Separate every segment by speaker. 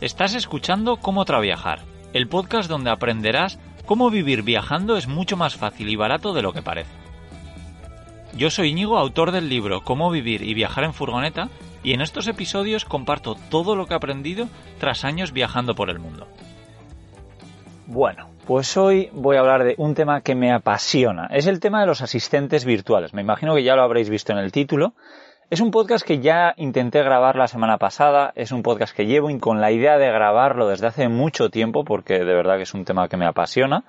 Speaker 1: Estás escuchando Cómo Traviajar, el podcast donde aprenderás cómo vivir viajando es mucho más fácil y barato de lo que parece. Yo soy Íñigo, autor del libro Cómo vivir y viajar en furgoneta, y en estos episodios comparto todo lo que he aprendido tras años viajando por el mundo. Bueno, pues hoy voy a hablar de un tema que me apasiona. Es el tema de los asistentes virtuales. Me imagino que ya lo habréis visto en el título. Es un podcast que ya intenté grabar la semana pasada, es un podcast que llevo con la idea de grabarlo desde hace mucho tiempo porque de verdad que es un tema que me apasiona.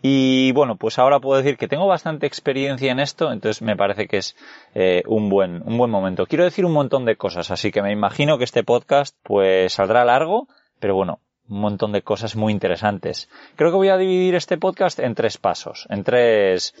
Speaker 1: Y bueno, pues ahora puedo decir que tengo bastante experiencia en esto, entonces me parece que es eh, un, buen, un buen momento. Quiero decir un montón de cosas, así que me imagino que este podcast pues saldrá largo, pero bueno, un montón de cosas muy interesantes. Creo que voy a dividir este podcast en tres pasos, en tres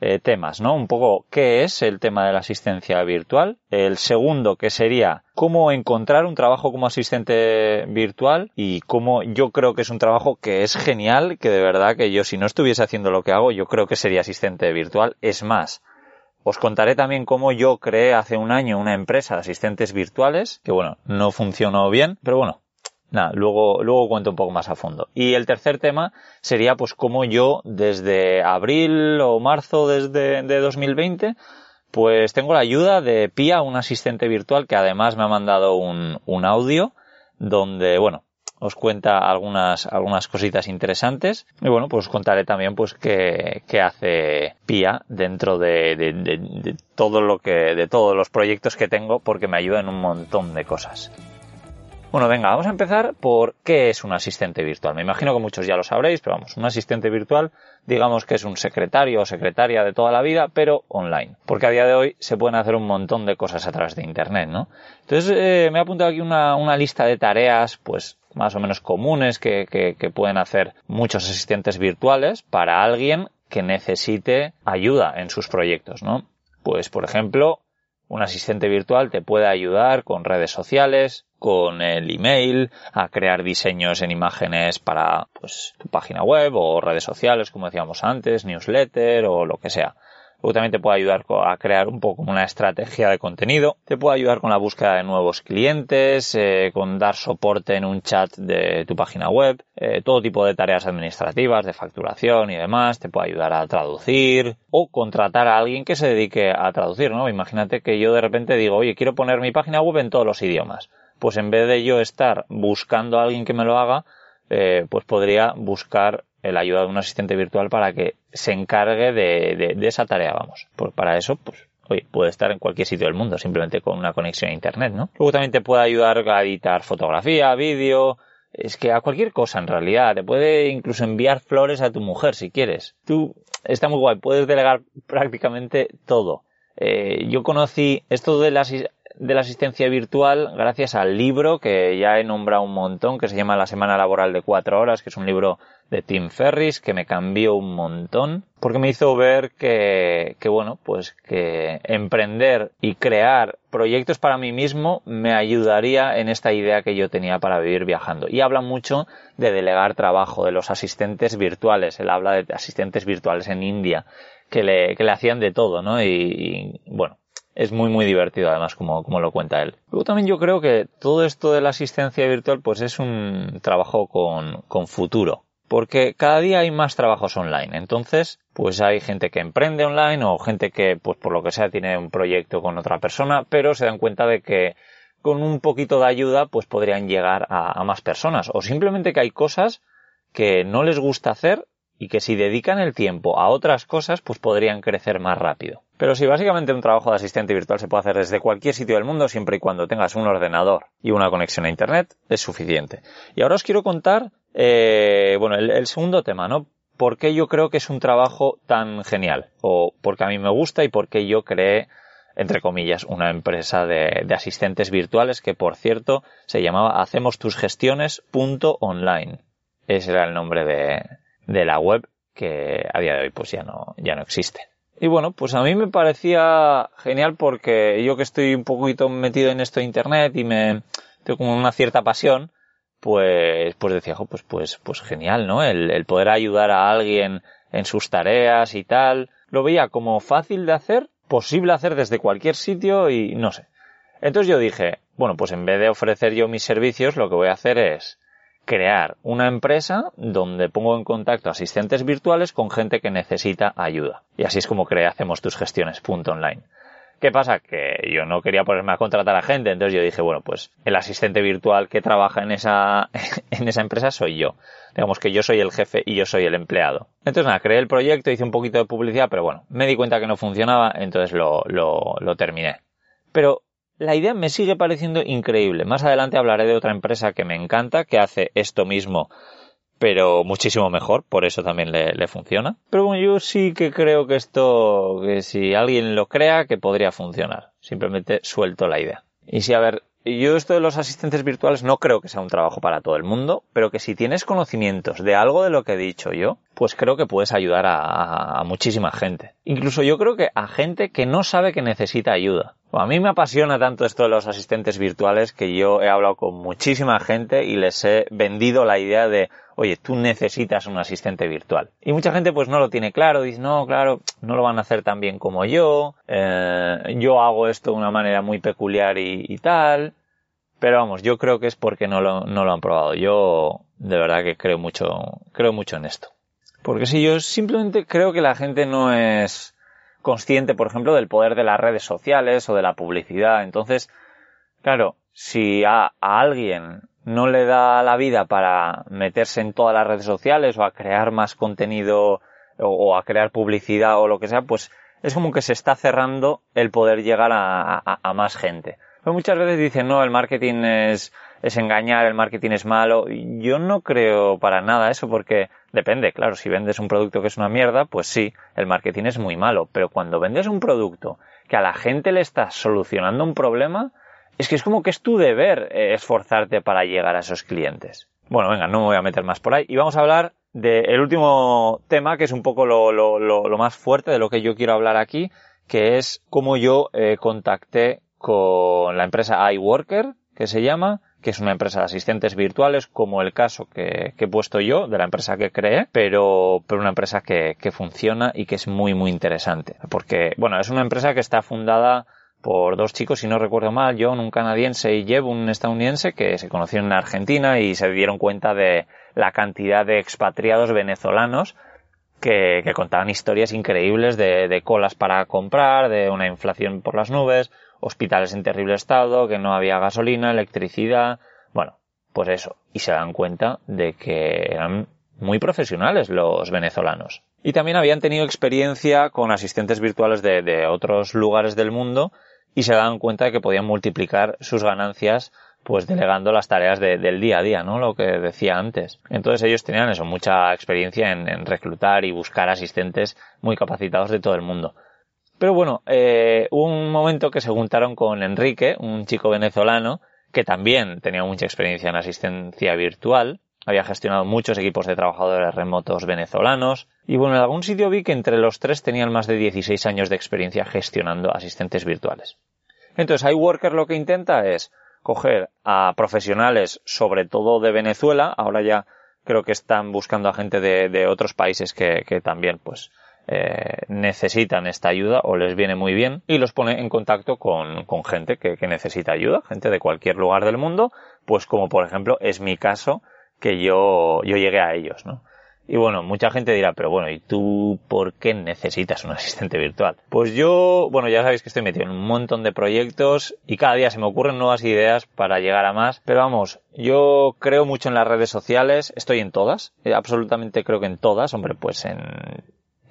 Speaker 1: eh, temas, ¿no? Un poco qué es el tema de la asistencia virtual. El segundo que sería cómo encontrar un trabajo como asistente virtual y cómo yo creo que es un trabajo que es genial, que de verdad que yo si no estuviese haciendo lo que hago, yo creo que sería asistente virtual. Es más, os contaré también cómo yo creé hace un año una empresa de asistentes virtuales, que bueno, no funcionó bien, pero bueno, Luego, luego cuento un poco más a fondo. Y el tercer tema sería pues cómo yo desde abril o marzo desde de 2020 pues tengo la ayuda de Pia, un asistente virtual que además me ha mandado un, un audio donde, bueno, os cuenta algunas, algunas cositas interesantes. Y bueno, pues os contaré también pues qué, qué hace Pia dentro de, de, de, de, todo lo que, de todos los proyectos que tengo porque me ayuda en un montón de cosas. Bueno, venga, vamos a empezar por qué es un asistente virtual. Me imagino que muchos ya lo sabréis, pero vamos, un asistente virtual, digamos que es un secretario o secretaria de toda la vida, pero online. Porque a día de hoy se pueden hacer un montón de cosas a través de Internet, ¿no? Entonces, eh, me he apuntado aquí una, lista de tareas, pues, más o menos comunes que, que pueden hacer muchos asistentes virtuales para alguien que necesite ayuda en sus proyectos, ¿no? Pues, por ejemplo, un asistente virtual te puede ayudar con redes sociales, con el email, a crear diseños en imágenes para pues tu página web o redes sociales, como decíamos antes, newsletter o lo que sea. También te puede ayudar a crear un poco una estrategia de contenido. Te puede ayudar con la búsqueda de nuevos clientes, eh, con dar soporte en un chat de tu página web, eh, todo tipo de tareas administrativas, de facturación y demás. Te puede ayudar a traducir o contratar a alguien que se dedique a traducir, ¿no? Imagínate que yo de repente digo, oye, quiero poner mi página web en todos los idiomas. Pues en vez de yo estar buscando a alguien que me lo haga, eh, pues podría buscar la ayuda de un asistente virtual para que se encargue de, de, esa tarea, vamos. Pues para eso, pues, oye, puede estar en cualquier sitio del mundo, simplemente con una conexión a internet, ¿no? Luego también te puede ayudar a editar fotografía, vídeo, es que a cualquier cosa en realidad, te puede incluso enviar flores a tu mujer si quieres. Tú, está muy guay, puedes delegar prácticamente todo. Eh, yo conocí esto de las de la asistencia virtual gracias al libro que ya he nombrado un montón, que se llama La Semana Laboral de Cuatro Horas, que es un libro de Tim Ferris que me cambió un montón, porque me hizo ver que, que bueno, pues que emprender y crear proyectos para mí mismo me ayudaría en esta idea que yo tenía para vivir viajando. Y habla mucho de delegar trabajo, de los asistentes virtuales. Él habla de asistentes virtuales en India que le, que le hacían de todo, ¿no? Y, y bueno, es muy muy divertido además como, como lo cuenta él. Luego también yo creo que todo esto de la asistencia virtual pues es un trabajo con, con futuro. Porque cada día hay más trabajos online. Entonces, pues hay gente que emprende online o gente que, pues por lo que sea, tiene un proyecto con otra persona, pero se dan cuenta de que con un poquito de ayuda, pues podrían llegar a, a más personas. O simplemente que hay cosas que no les gusta hacer y que si dedican el tiempo a otras cosas, pues podrían crecer más rápido. Pero si básicamente un trabajo de asistente virtual se puede hacer desde cualquier sitio del mundo, siempre y cuando tengas un ordenador y una conexión a Internet, es suficiente. Y ahora os quiero contar, eh, bueno, el, segundo tema, ¿no? ¿Por qué yo creo que es un trabajo tan genial? O porque a mí me gusta y porque yo creé, entre comillas, una empresa de, de asistentes virtuales que, por cierto, se llamaba Hacemos tus gestiones.online. Ese era el nombre de, de la web que a día de hoy pues ya no, ya no existe. Y bueno, pues a mí me parecía genial porque yo que estoy un poquito metido en esto de internet y me tengo como una cierta pasión, pues, pues decía, pues, pues, pues genial, ¿no? El, el poder ayudar a alguien en sus tareas y tal. Lo veía como fácil de hacer, posible hacer desde cualquier sitio y no sé. Entonces yo dije, bueno, pues en vez de ofrecer yo mis servicios, lo que voy a hacer es crear una empresa donde pongo en contacto asistentes virtuales con gente que necesita ayuda. Y así es como crea, hacemos tus gestiones, punto online. ¿Qué pasa? Que yo no quería ponerme a contratar a gente, entonces yo dije, bueno, pues el asistente virtual que trabaja en esa, en esa empresa soy yo. Digamos que yo soy el jefe y yo soy el empleado. Entonces nada, creé el proyecto, hice un poquito de publicidad, pero bueno, me di cuenta que no funcionaba, entonces lo, lo, lo terminé. Pero la idea me sigue pareciendo increíble. Más adelante hablaré de otra empresa que me encanta, que hace esto mismo pero muchísimo mejor, por eso también le, funciona. Pero bueno, yo sí que creo que esto, que si alguien lo crea, que podría funcionar. Simplemente suelto la idea. Y si, a ver, yo esto de los asistentes virtuales no creo que sea un trabajo para todo el mundo, pero que si tienes conocimientos de algo de lo que he dicho yo, pues creo que puedes ayudar a, muchísima gente. Incluso yo creo que a gente que no sabe que necesita ayuda. A mí me apasiona tanto esto de los asistentes virtuales que yo he hablado con muchísima gente y les he vendido la idea de oye, tú necesitas un asistente virtual. Y mucha gente pues no lo tiene claro, dice, no, claro, no lo van a hacer tan bien como yo, eh, yo hago esto de una manera muy peculiar y, tal. Pero vamos, yo creo que es porque no lo, no lo han probado. Yo de verdad que creo mucho, creo mucho en esto. Porque si yo simplemente creo que la gente no es consciente, por ejemplo, del poder de las redes sociales o de la publicidad. Entonces, claro, si a alguien no le da la vida para meterse en todas las redes sociales o a crear más contenido o, a crear publicidad o lo que sea, pues es como que se está cerrando el poder llegar a, más gente. Pero muchas veces dicen, no, el marketing es, es engañar, el marketing es malo. Yo no creo para nada eso porque depende, claro, si vendes un producto que es una mierda, pues sí, el marketing es muy malo. Pero cuando vendes un producto que a la gente le está solucionando un problema, es que es como que es tu deber eh, esforzarte para llegar a esos clientes. Bueno, venga, no me voy a meter más por ahí. Y vamos a hablar del último tema, que es un poco lo, lo, lo, más fuerte de lo que yo quiero hablar aquí, que es cómo yo eh, contacté con la empresa iWorker, que se llama, que es una empresa de asistentes virtuales, como el caso que, he puesto yo, de la empresa que creé, pero, pero una empresa que, funciona y que es muy, muy interesante. Porque, bueno, es una empresa que está fundada por dos chicos, si no recuerdo mal, John, un canadiense, y Jeb, un estadounidense, que se conocieron en Argentina y se dieron cuenta de la cantidad de expatriados venezolanos que, contaban historias increíbles de, colas para comprar, de una inflación por las nubes, hospitales en terrible estado, que no había gasolina, electricidad, bueno, pues eso. Y se dan cuenta de que eran muy profesionales los venezolanos. Y también habían tenido experiencia con asistentes virtuales de, de otros lugares del mundo y se daban cuenta de que podían multiplicar sus ganancias pues delegando las tareas del día a día, ¿no? Lo que decía antes. Entonces ellos tenían eso, mucha experiencia en, reclutar y buscar asistentes muy capacitados de todo el mundo. Pero bueno, eh, hubo un momento que se juntaron con Enrique, un chico venezolano, que también tenía mucha experiencia en asistencia virtual, había gestionado muchos equipos de trabajadores remotos venezolanos. Y bueno, en algún sitio vi que entre los tres tenían más de 16 años de experiencia gestionando asistentes virtuales. Entonces, iWorker lo que intenta es coger a profesionales, sobre todo de Venezuela, ahora ya creo que están buscando a gente de, otros países que, también pues eh, necesitan esta ayuda o les viene muy bien y los pone en contacto con, gente que, que, necesita ayuda, gente de cualquier lugar del mundo, pues como por ejemplo es mi caso que yo, yo llegué a ellos, ¿no? Y bueno, mucha gente dirá, pero bueno, ¿y tú por qué necesitas un asistente virtual? Pues yo, bueno, ya sabéis que estoy metido en un montón de proyectos y cada día se me ocurren nuevas ideas para llegar a más. Pero vamos, yo creo mucho en las redes sociales, estoy en todas, absolutamente creo que en todas, hombre, pues en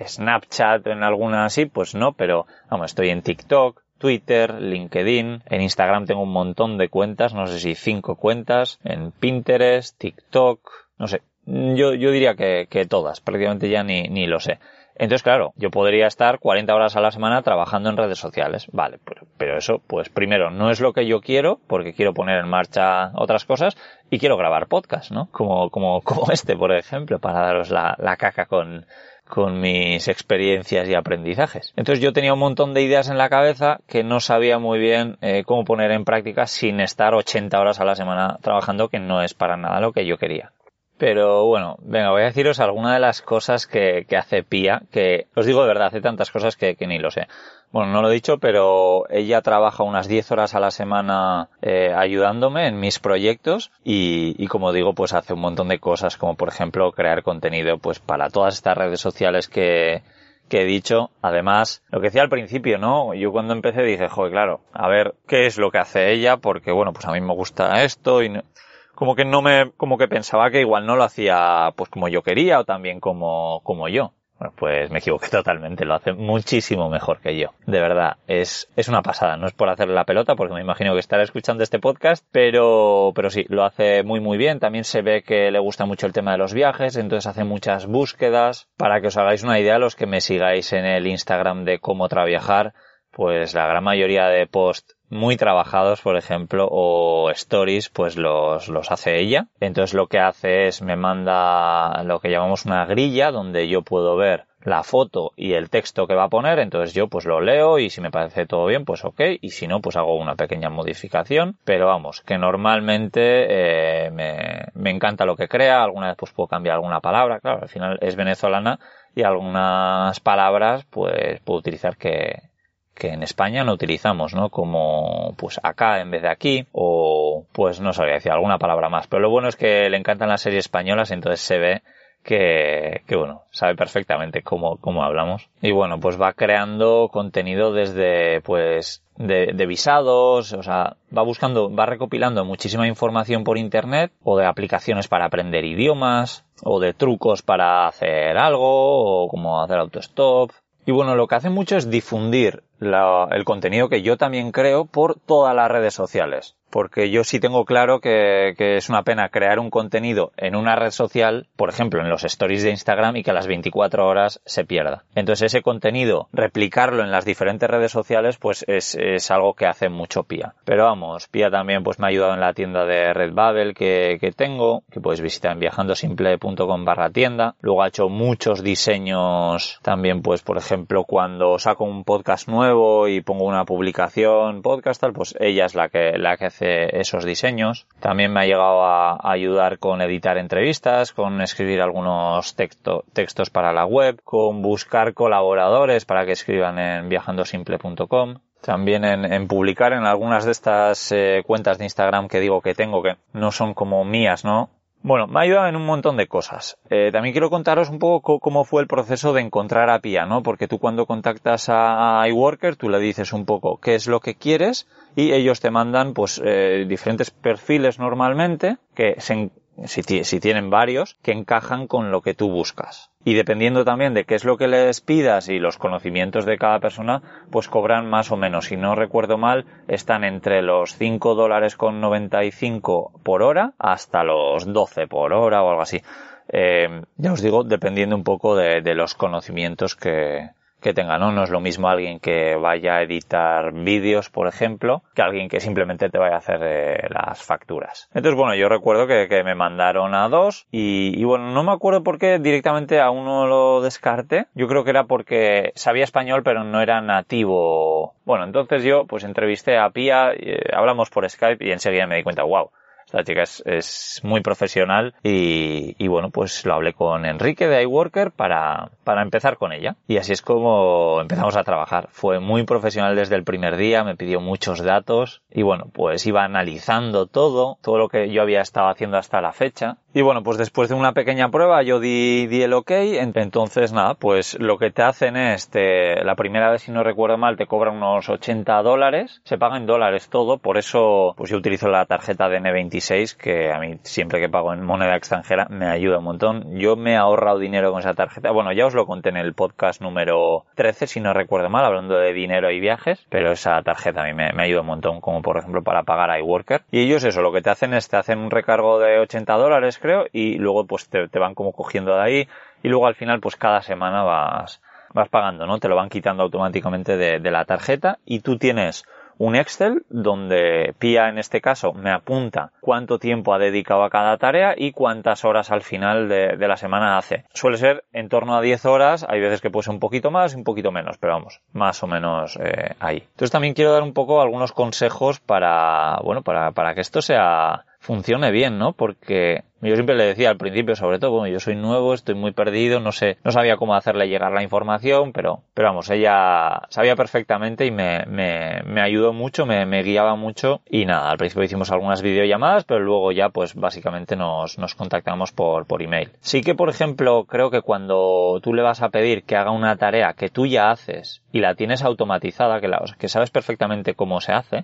Speaker 1: Snapchat, en alguna así, pues no, pero vamos, estoy en TikTok, Twitter, LinkedIn, en Instagram tengo un montón de cuentas, no sé si cinco cuentas, en Pinterest, TikTok, no sé, yo, yo diría que, que todas, prácticamente ya ni, ni lo sé. Entonces, claro, yo podría estar 40 horas a la semana trabajando en redes sociales. Vale, pero, pero, eso, pues primero, no es lo que yo quiero, porque quiero poner en marcha otras cosas y quiero grabar podcast, ¿no? Como, como, como este, por ejemplo, para daros la, la caca con, con mis experiencias y aprendizajes. Entonces yo tenía un montón de ideas en la cabeza que no sabía muy bien eh, cómo poner en práctica sin estar 80 horas a la semana trabajando, que no es para nada lo que yo quería. Pero bueno, venga, voy a deciros alguna de las cosas que, que hace Pía, que os digo de verdad, hace tantas cosas que, que ni lo sé. Bueno, no lo he dicho, pero ella trabaja unas 10 horas a la semana eh, ayudándome en mis proyectos y, y, como digo, pues hace un montón de cosas, como por ejemplo crear contenido pues para todas estas redes sociales que, que he dicho. Además, lo que decía al principio, ¿no? Yo cuando empecé dije, joder, claro, a ver qué es lo que hace ella, porque bueno, pues a mí me gusta esto y como que no me, como que pensaba que igual no lo hacía pues como yo quería o también como, como yo. Bueno, pues me equivoqué totalmente, lo hace muchísimo mejor que yo. De verdad, es, es una pasada. No es por hacerle la pelota, porque me imagino que estará escuchando este podcast, pero, pero sí, lo hace muy muy bien. También se ve que le gusta mucho el tema de los viajes, entonces hace muchas búsquedas. Para que os hagáis una idea, los que me sigáis en el Instagram de cómo traviajar, pues la gran mayoría de posts muy trabajados, por ejemplo, o stories, pues los, los hace ella. Entonces lo que hace es me manda lo que llamamos una grilla donde yo puedo ver la foto y el texto que va a poner, entonces yo pues lo leo y si me parece todo bien, pues ok, y si no, pues hago una pequeña modificación, pero vamos, que normalmente eh, me, me encanta lo que crea, alguna vez pues puedo cambiar alguna palabra, claro, al final es venezolana y algunas palabras pues puedo utilizar que, que en España no utilizamos, ¿no? Como pues acá en vez de aquí o pues no sabría decir alguna palabra más. Pero lo bueno es que le encantan las series españolas, entonces se ve que, que bueno, sabe perfectamente cómo, cómo hablamos. Y bueno, pues va creando contenido desde pues de, de, visados, o sea, va buscando, va recopilando muchísima información por internet o de aplicaciones para aprender idiomas o de trucos para hacer algo o como hacer autostop. Y bueno, lo que hace mucho es difundir la, el contenido que yo también creo por todas las redes sociales porque yo sí tengo claro que, es una pena crear un contenido en una red social, por ejemplo, en los stories de Instagram y que a las 24 horas se pierda. Entonces ese contenido, replicarlo en las diferentes redes sociales, pues es, algo que hace mucho Pia. Pero vamos, Pia también pues me ha ayudado en la tienda de Redbubble que, que tengo, que puedes visitar en viajandosimple.com barra tienda. Luego ha hecho muchos diseños también, pues por ejemplo, cuando saco un podcast nuevo y pongo una publicación podcast tal, pues ella es la que, la que hace esos diseños. También me ha llegado a ayudar con editar entrevistas, con escribir algunos texto, textos para la web, con buscar colaboradores para que escriban en viajandosimple.com también en, en, publicar en algunas de estas eh, cuentas de Instagram que digo que tengo que no son como mías, ¿no? Bueno, me ha ayudado en un montón de cosas. Eh, también quiero contaros un poco cómo fue el proceso de encontrar a Pia, ¿no? Porque tú cuando contactas a iWorker, tú le dices un poco qué es lo que quieres y ellos te mandan, pues, eh, diferentes perfiles normalmente que se, si, si, tienen varios, que encajan con lo que tú buscas. Y dependiendo también de qué es lo que les pidas y los conocimientos de cada persona, pues cobran más o menos. Si no recuerdo mal, están entre los 5 dólares con 95 por hora hasta los 12 por hora o algo así. Eh, ya os digo, dependiendo un poco de, de los conocimientos que, que tenga, ¿no? No es lo mismo alguien que vaya a editar vídeos, por ejemplo, que alguien que simplemente te vaya a hacer eh, las facturas. Entonces, bueno, yo recuerdo que, me mandaron a dos y, y, bueno, no me acuerdo por qué directamente a uno lo descarté. Yo creo que era porque sabía español pero no era nativo. Bueno, entonces yo pues entrevisté a Pia, eh, hablamos por Skype y enseguida me di cuenta, wow, esta chica es, muy profesional y, bueno, pues lo hablé con Enrique de iWorker para, para empezar con ella. Y así es como empezamos a trabajar. Fue muy profesional desde el primer día, me pidió muchos datos y bueno, pues iba analizando todo, todo lo que yo había estado haciendo hasta la fecha. Y bueno, pues después de una pequeña prueba yo di, el ok, entonces nada, pues lo que te hacen es, la primera vez si no recuerdo mal, te cobran unos 80 dólares, se paga en dólares todo, por eso pues yo utilizo la tarjeta de N26 que a mí siempre que pago en moneda extranjera me ayuda un montón. Yo me he ahorrado dinero con esa tarjeta, bueno ya os lo conté en el podcast número 13 si no recuerdo mal, hablando de dinero y viajes, pero esa tarjeta a mí me, ayuda un montón, como por ejemplo para pagar a iWorker. Y ellos eso, lo que te hacen es te hacen un recargo de 80 dólares creo, y luego pues te, van como cogiendo de ahí, y luego al final pues cada semana vas, vas pagando, ¿no? Te lo van quitando automáticamente de la tarjeta, y tú tienes un Excel donde Pia en este caso me apunta cuánto tiempo ha dedicado a cada tarea y cuántas horas al final de, la semana hace. Suele ser en torno a 10 horas, hay veces que puede ser un poquito más y un poquito menos, pero vamos, más o menos eh, ahí. Entonces también quiero dar un poco algunos consejos para, bueno, para, para que esto sea, funcione bien, ¿no? Porque Yo siempre le decía al principio, sobre todo, bueno, yo soy nuevo, estoy muy perdido, no sé, no sabía cómo hacerle llegar la información, pero, pero vamos, ella sabía perfectamente y me, me, me ayudó mucho, me, me guiaba mucho y nada, al principio hicimos algunas videollamadas, pero luego ya pues básicamente nos, nos contactamos por, por email. Sí que, por ejemplo, creo que cuando tú le vas a pedir que haga una tarea que tú ya haces y la tienes automatizada, que, la, que sabes perfectamente cómo se hace,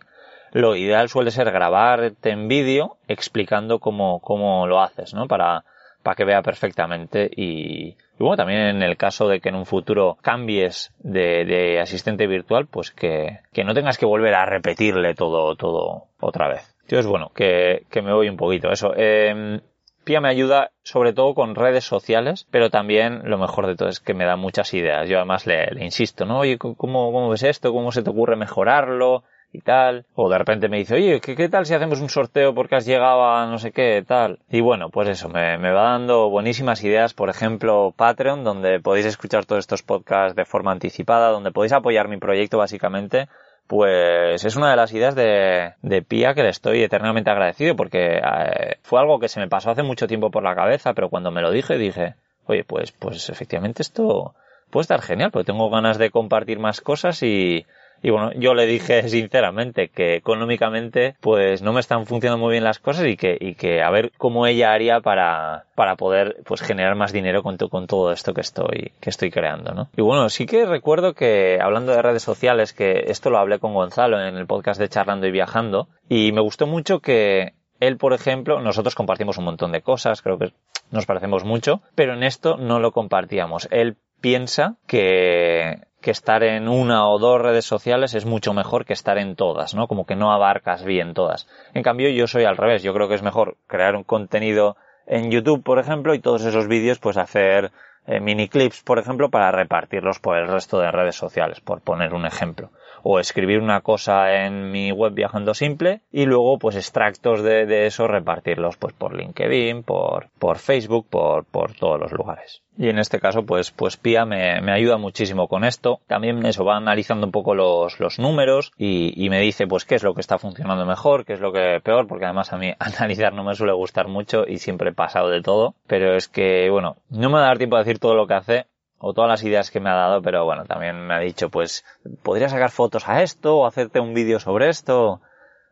Speaker 1: lo ideal suele ser grabarte en vídeo explicando cómo, cómo lo haces, ¿no? Para, para que vea perfectamente y, bueno, también en el caso de que en un futuro cambies de, de asistente virtual, pues que, que, no tengas que volver a repetirle todo, todo otra vez. Entonces, bueno, que, que me voy un poquito. Eso. Eh, Pia me ayuda sobre todo con redes sociales, pero también lo mejor de todo es que me da muchas ideas. Yo además le, le insisto, ¿no? Oye, ¿cómo, ¿cómo ves esto? ¿Cómo se te ocurre mejorarlo? Y tal. O de repente me dice, oye, ¿qué, ¿qué, tal si hacemos un sorteo porque has llegado a no sé qué, tal? Y bueno, pues eso, me, me, va dando buenísimas ideas, por ejemplo, Patreon, donde podéis escuchar todos estos podcasts de forma anticipada, donde podéis apoyar mi proyecto básicamente. Pues es una de las ideas de, de Pia que le estoy eternamente agradecido porque eh, fue algo que se me pasó hace mucho tiempo por la cabeza, pero cuando me lo dije dije, oye, pues, pues efectivamente esto puede estar genial, porque tengo ganas de compartir más cosas y, y bueno, yo le dije sinceramente que económicamente pues no me están funcionando muy bien las cosas y que, y que a ver cómo ella haría para, para poder pues generar más dinero con, con todo esto que estoy, que estoy creando, ¿no? Y bueno, sí que recuerdo que hablando de redes sociales, que esto lo hablé con Gonzalo en el podcast de Charlando y Viajando, y me gustó mucho que él, por ejemplo, nosotros compartimos un montón de cosas, creo que nos parecemos mucho, pero en esto no lo compartíamos. Él piensa que estar en una o dos redes sociales es mucho mejor que estar en todas, ¿no? Como que no abarcas bien todas. En cambio, yo soy al revés. Yo creo que es mejor crear un contenido en YouTube, por ejemplo, y todos esos vídeos, pues hacer eh, mini clips, por ejemplo, para repartirlos por el resto de redes sociales, por poner un ejemplo o escribir una cosa en mi web viajando simple y luego pues extractos de, de eso repartirlos pues por LinkedIn, por, por Facebook, por, por todos los lugares. Y en este caso, pues, pues Pia me, me, ayuda muchísimo con esto. También eso va analizando un poco los, los números y, y, me dice, pues, qué es lo que está funcionando mejor, qué es lo que peor, porque además a mí analizar no me suele gustar mucho y siempre he pasado de todo. Pero es que, bueno, no me va a dar tiempo a decir todo lo que hace, o todas las ideas que me ha dado, pero bueno, también me ha dicho, pues, podría sacar fotos a esto o hacerte un vídeo sobre esto.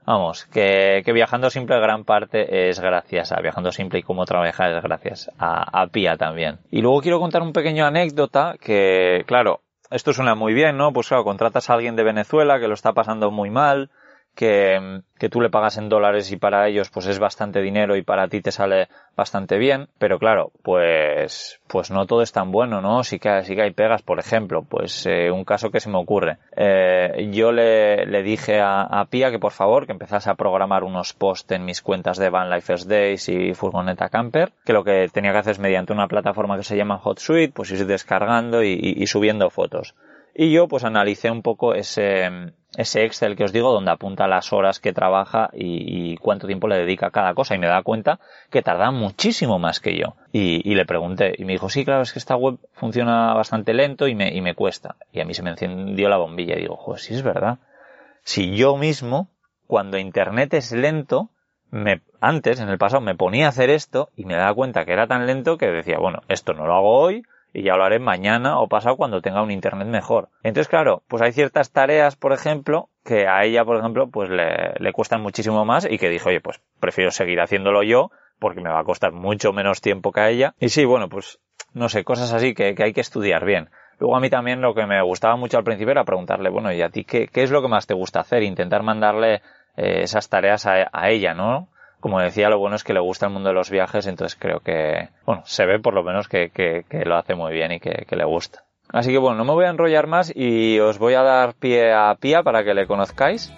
Speaker 1: Vamos, que, Viajando Simple gran parte es gracias a Viajando Simple y cómo trabajar es gracias a, a Pia también. Y luego quiero contar un pequeño anécdota que, claro, esto suena muy bien, ¿no? Pues claro, contratas a alguien de Venezuela que lo está pasando muy mal, que, que tú le pagas en dólares y para ellos pues es bastante dinero y para ti te sale bastante bien, pero claro, pues, pues no todo es tan bueno, ¿no? Sí que, sí que hay pegas, por ejemplo, pues eh, un caso que se me ocurre. Eh, yo le, le dije a, a, Pia que por favor que empezase a programar unos posts en mis cuentas de Van Life Days y Furgoneta Camper, que lo que tenía que hacer es mediante una plataforma que se llama HotSuite, pues ir descargando y subiendo fotos. Y yo pues analicé un poco ese, ese Excel que os digo donde apunta las horas que trabaja y, cuánto tiempo le dedica a cada cosa y me da cuenta que tarda muchísimo más que yo. Y, y, le pregunté y me dijo, sí, claro, es que esta web funciona bastante lento y me, y me cuesta. Y a mí se me encendió la bombilla y digo, joder, sí es verdad. Si yo mismo, cuando Internet es lento, me, antes, en el pasado, me ponía a hacer esto y me daba cuenta que era tan lento que decía, bueno, esto no lo hago hoy, y ya lo haré mañana o pasado cuando tenga un internet mejor. Entonces, claro, pues hay ciertas tareas, por ejemplo, que a ella, por ejemplo, pues le, le cuestan muchísimo más y que dijo, oye, pues prefiero seguir haciéndolo yo porque me va a costar mucho menos tiempo que a ella. Y sí, bueno, pues no sé, cosas así que, que hay que estudiar bien. Luego a mí también lo que me gustaba mucho al principio era preguntarle, bueno, ¿y a ti qué, qué es lo que más te gusta hacer? Intentar mandarle eh, esas tareas a, a ella, ¿no? Como decía, lo bueno es que le gusta el mundo de los viajes, entonces creo que, bueno, se ve por lo menos que, que, que lo hace muy bien y que, que, le gusta. Así que bueno, no me voy a enrollar más y os voy a dar pie a Pía para que le conozcáis.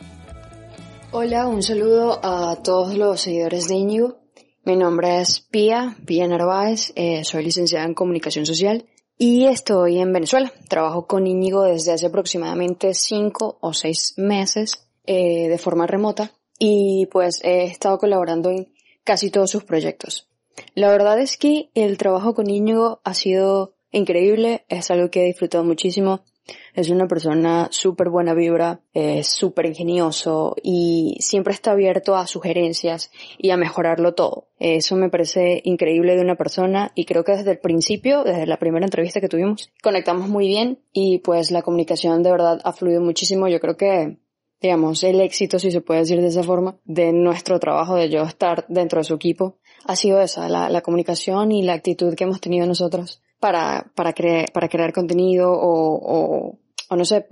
Speaker 2: Hola, un saludo a todos los seguidores de Íñigo. Mi nombre es Pía, Pía Narváez, eh, soy licenciada en Comunicación Social y estoy en Venezuela. Trabajo con Íñigo desde hace aproximadamente cinco o seis meses eh, de forma remota y pues he estado colaborando en casi todos sus proyectos. La verdad es que el trabajo con Íñigo ha sido increíble, es algo que he disfrutado muchísimo. Es una persona súper buena vibra, es súper ingenioso y siempre está abierto a sugerencias y a mejorarlo todo. Eso me parece increíble de una persona y creo que desde el principio, desde la primera entrevista que tuvimos, conectamos muy bien y pues la comunicación de verdad ha fluido muchísimo. Yo creo que digamos, el éxito, si se puede decir de esa forma, de nuestro trabajo, de yo estar dentro de su equipo, ha sido esa, la, la comunicación y la actitud que hemos tenido nosotros para, para, crear, para crear contenido o, o, o no sé,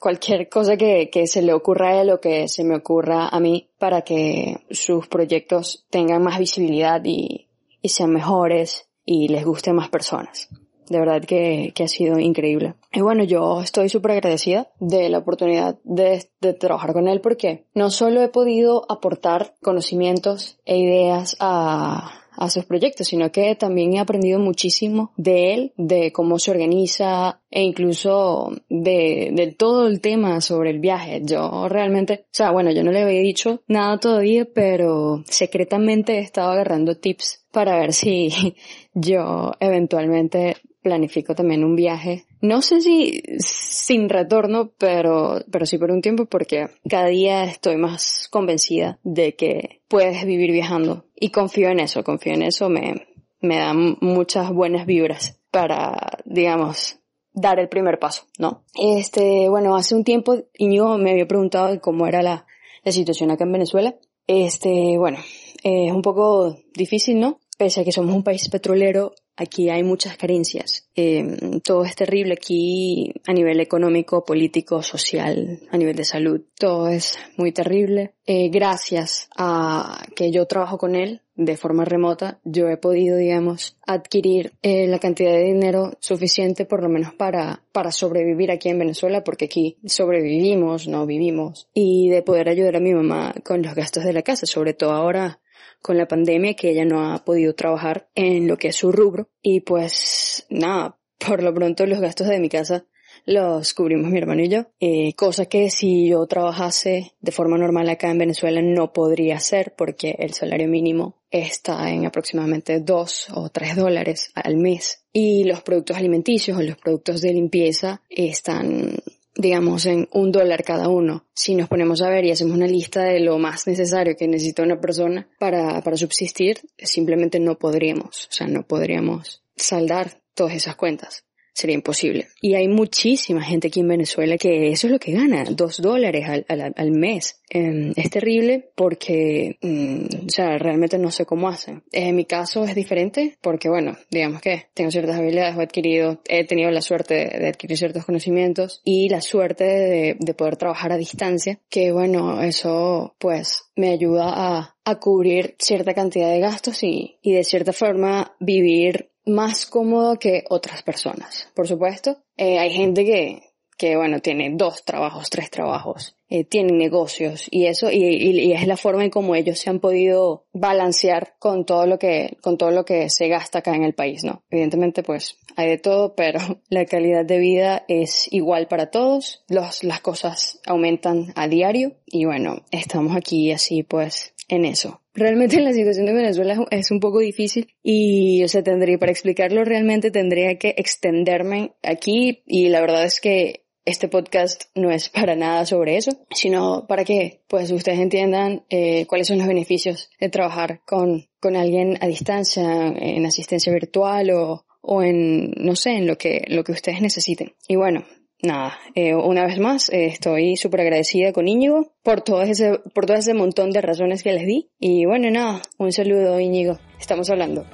Speaker 2: cualquier cosa que, que se le ocurra a él o que se me ocurra a mí para que sus proyectos tengan más visibilidad y, y sean mejores y les guste más personas. De verdad que, que ha sido increíble. Y bueno, yo estoy súper agradecida de la oportunidad de, de, trabajar con él porque no solo he podido aportar conocimientos e ideas a, a sus proyectos, sino que también he aprendido muchísimo de él, de cómo se organiza e incluso de, de todo el tema sobre el viaje. Yo realmente, o sea, bueno, yo no le había dicho nada todavía, pero secretamente he estado agarrando tips para ver si yo eventualmente planifico también un viaje. No sé si sin retorno, pero, pero sí por un tiempo porque cada día estoy más convencida de que puedes vivir viajando. Y confío en eso, confío en eso, me, me dan muchas buenas vibras para, digamos, dar el primer paso, ¿no? Este, bueno, hace un tiempo Iñigo me había preguntado cómo era la, la situación acá en Venezuela. Este, bueno, es un poco difícil, ¿no? Pese a que somos un país petrolero, Aquí hay muchas carencias. Eh, todo es terrible aquí a nivel económico, político, social, a nivel de salud. Todo es muy terrible. Eh, gracias a que yo trabajo con él de forma remota, yo he podido, digamos, adquirir eh, la cantidad de dinero suficiente por lo menos para, para sobrevivir aquí en Venezuela, porque aquí sobrevivimos, no vivimos, y de poder ayudar a mi mamá con los gastos de la casa, sobre todo ahora con la pandemia que ella no ha podido trabajar en lo que es su rubro. Y pues nada, por lo pronto los gastos de mi casa los cubrimos mi hermano y yo, eh, cosa que si yo trabajase de forma normal acá en Venezuela no podría hacer porque el salario mínimo está en aproximadamente dos o tres dólares al mes. Y los productos alimenticios o los productos de limpieza están digamos, en un dólar cada uno. Si nos ponemos a ver y hacemos una lista de lo más necesario que necesita una persona para, para subsistir, simplemente no podríamos, o sea, no podríamos saldar todas esas cuentas sería imposible. Y hay muchísima gente aquí en Venezuela que eso es lo que gana, dos dólares al, al, al mes. Eh, es terrible porque, mm, o sea, realmente no sé cómo hacen. En mi caso es diferente porque, bueno, digamos que tengo ciertas habilidades, he adquirido, he tenido la suerte de, de adquirir ciertos conocimientos y la suerte de, de, poder trabajar a distancia, que bueno, eso pues me ayuda a, a cubrir cierta cantidad de gastos y, y de cierta forma vivir más cómodo que otras personas. Por supuesto, eh, hay gente que, que, bueno, tiene dos trabajos, tres trabajos, eh, tienen negocios y eso, y, y, es la forma en cómo ellos se han podido balancear con todo lo que, con todo lo que se gasta acá en el país, ¿no? Evidentemente, pues, hay de todo, pero la calidad de vida es igual para todos, los, las cosas aumentan a diario y bueno, estamos aquí así, pues, en eso. Realmente la situación de Venezuela es un poco difícil y, o sea, tendría, para explicarlo realmente tendría que extenderme aquí y la verdad es que este podcast no es para nada sobre eso, sino para que pues ustedes entiendan eh, cuáles son los beneficios de trabajar con, con alguien a distancia, en asistencia virtual o, o en, no sé, en lo que, lo que ustedes necesiten. Y bueno, nada, eh, una vez más, eh, estoy súper agradecida con Íñigo por todo ese, por todo ese montón de razones que les di. Y bueno, nada, un saludo Íñigo, estamos hablando.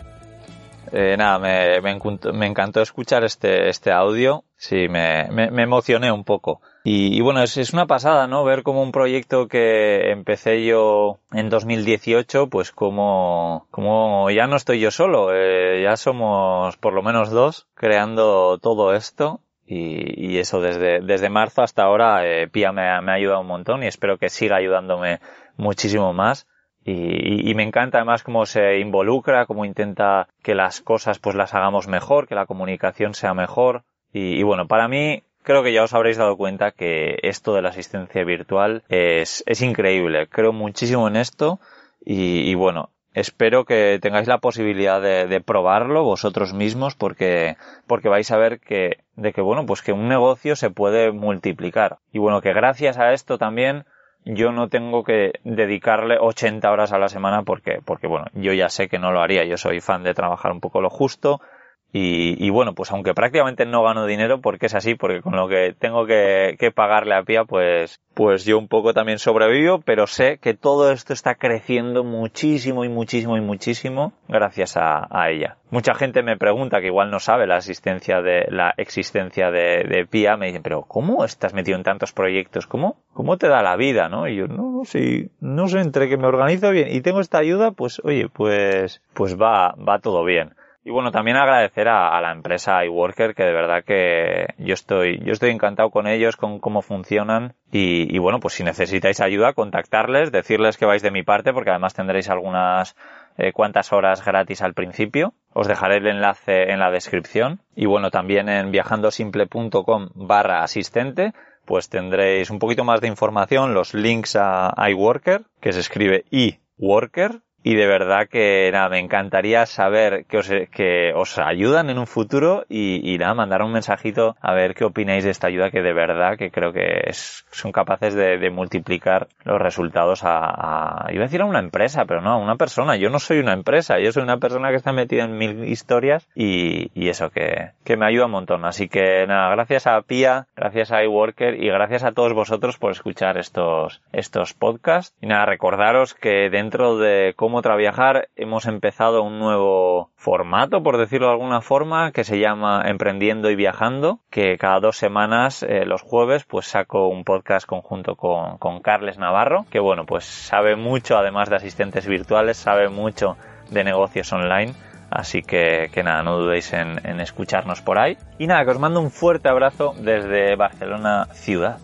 Speaker 1: Eh, nada, me, me, encantó, escuchar este, este audio. Sí, me, me, emocioné un poco. Y, y bueno, es, es, una pasada, ¿no? Ver como un proyecto que empecé yo en 2018, pues como, como ya no estoy yo solo, eh, ya somos por lo menos dos creando todo esto. Y, y, eso, desde, desde marzo hasta ahora, eh, Pia me, me, ha ayudado un montón y espero que siga ayudándome muchísimo más. Y, y, me encanta además cómo se involucra, cómo intenta que las cosas pues las hagamos mejor, que la comunicación sea mejor. Y, y bueno, para mí creo que ya os habréis dado cuenta que esto de la asistencia virtual es, es increíble. Creo muchísimo en esto y, y bueno, espero que tengáis la posibilidad de, probarlo vosotros mismos porque, porque vais a ver que, de que bueno, pues que un negocio se puede multiplicar. Y bueno, que gracias a esto también yo no tengo que dedicarle 80 horas a la semana porque, porque bueno, yo ya sé que no lo haría. Yo soy fan de trabajar un poco lo justo y, bueno, pues aunque prácticamente no gano dinero, porque es así, porque con lo que tengo que, pagarle a Pia, pues, pues yo un poco también sobrevivo, pero sé que todo esto está creciendo muchísimo y muchísimo y muchísimo gracias a, ella. Mucha gente me pregunta, que igual no sabe la existencia de, la existencia de, de Pia, me dicen, pero ¿cómo estás metido en tantos proyectos? ¿Cómo? ¿Cómo te da la vida, no? Y yo, no, no sé, no sé, entre que me organizo bien y tengo esta ayuda, pues oye, pues, pues va, va todo bien. Y bueno, también agradecer a, la empresa iWorker, que de verdad que yo estoy, yo estoy encantado con ellos, con cómo funcionan. Y, bueno, pues si necesitáis ayuda, contactarles, decirles que vais de mi parte, porque además tendréis algunas eh, cuantas horas gratis al principio. Os dejaré el enlace en la descripción. Y bueno, también en viajandosimple.com barra asistente, pues tendréis un poquito más de información, los links a iWorker, que se escribe iWorker, y de verdad que nada, me encantaría saber que os, que os ayudan en un futuro y, nada, mandar un mensajito a ver qué opináis de esta ayuda que de verdad que creo que es, son capaces de, multiplicar los resultados a, a, iba a decir a una empresa, pero no, a una persona. Yo no soy una empresa, yo soy una persona que está metida en mil historias y, y eso que, que me ayuda un montón. Así que nada, gracias a Pia, gracias a iWorker y gracias a todos vosotros por escuchar estos, estos podcasts. Y nada, recordaros que dentro de cómo cómo viajar hemos empezado un nuevo formato, por decirlo de alguna forma, que se llama Emprendiendo y Viajando, que cada dos semanas, eh, los jueves, pues saco un podcast conjunto con, con Carles Navarro, que bueno, pues sabe mucho, además de asistentes virtuales, sabe mucho de negocios online. Así que, que nada, no dudéis en, en escucharnos por ahí. Y nada, que os mando un fuerte abrazo desde Barcelona ciudad.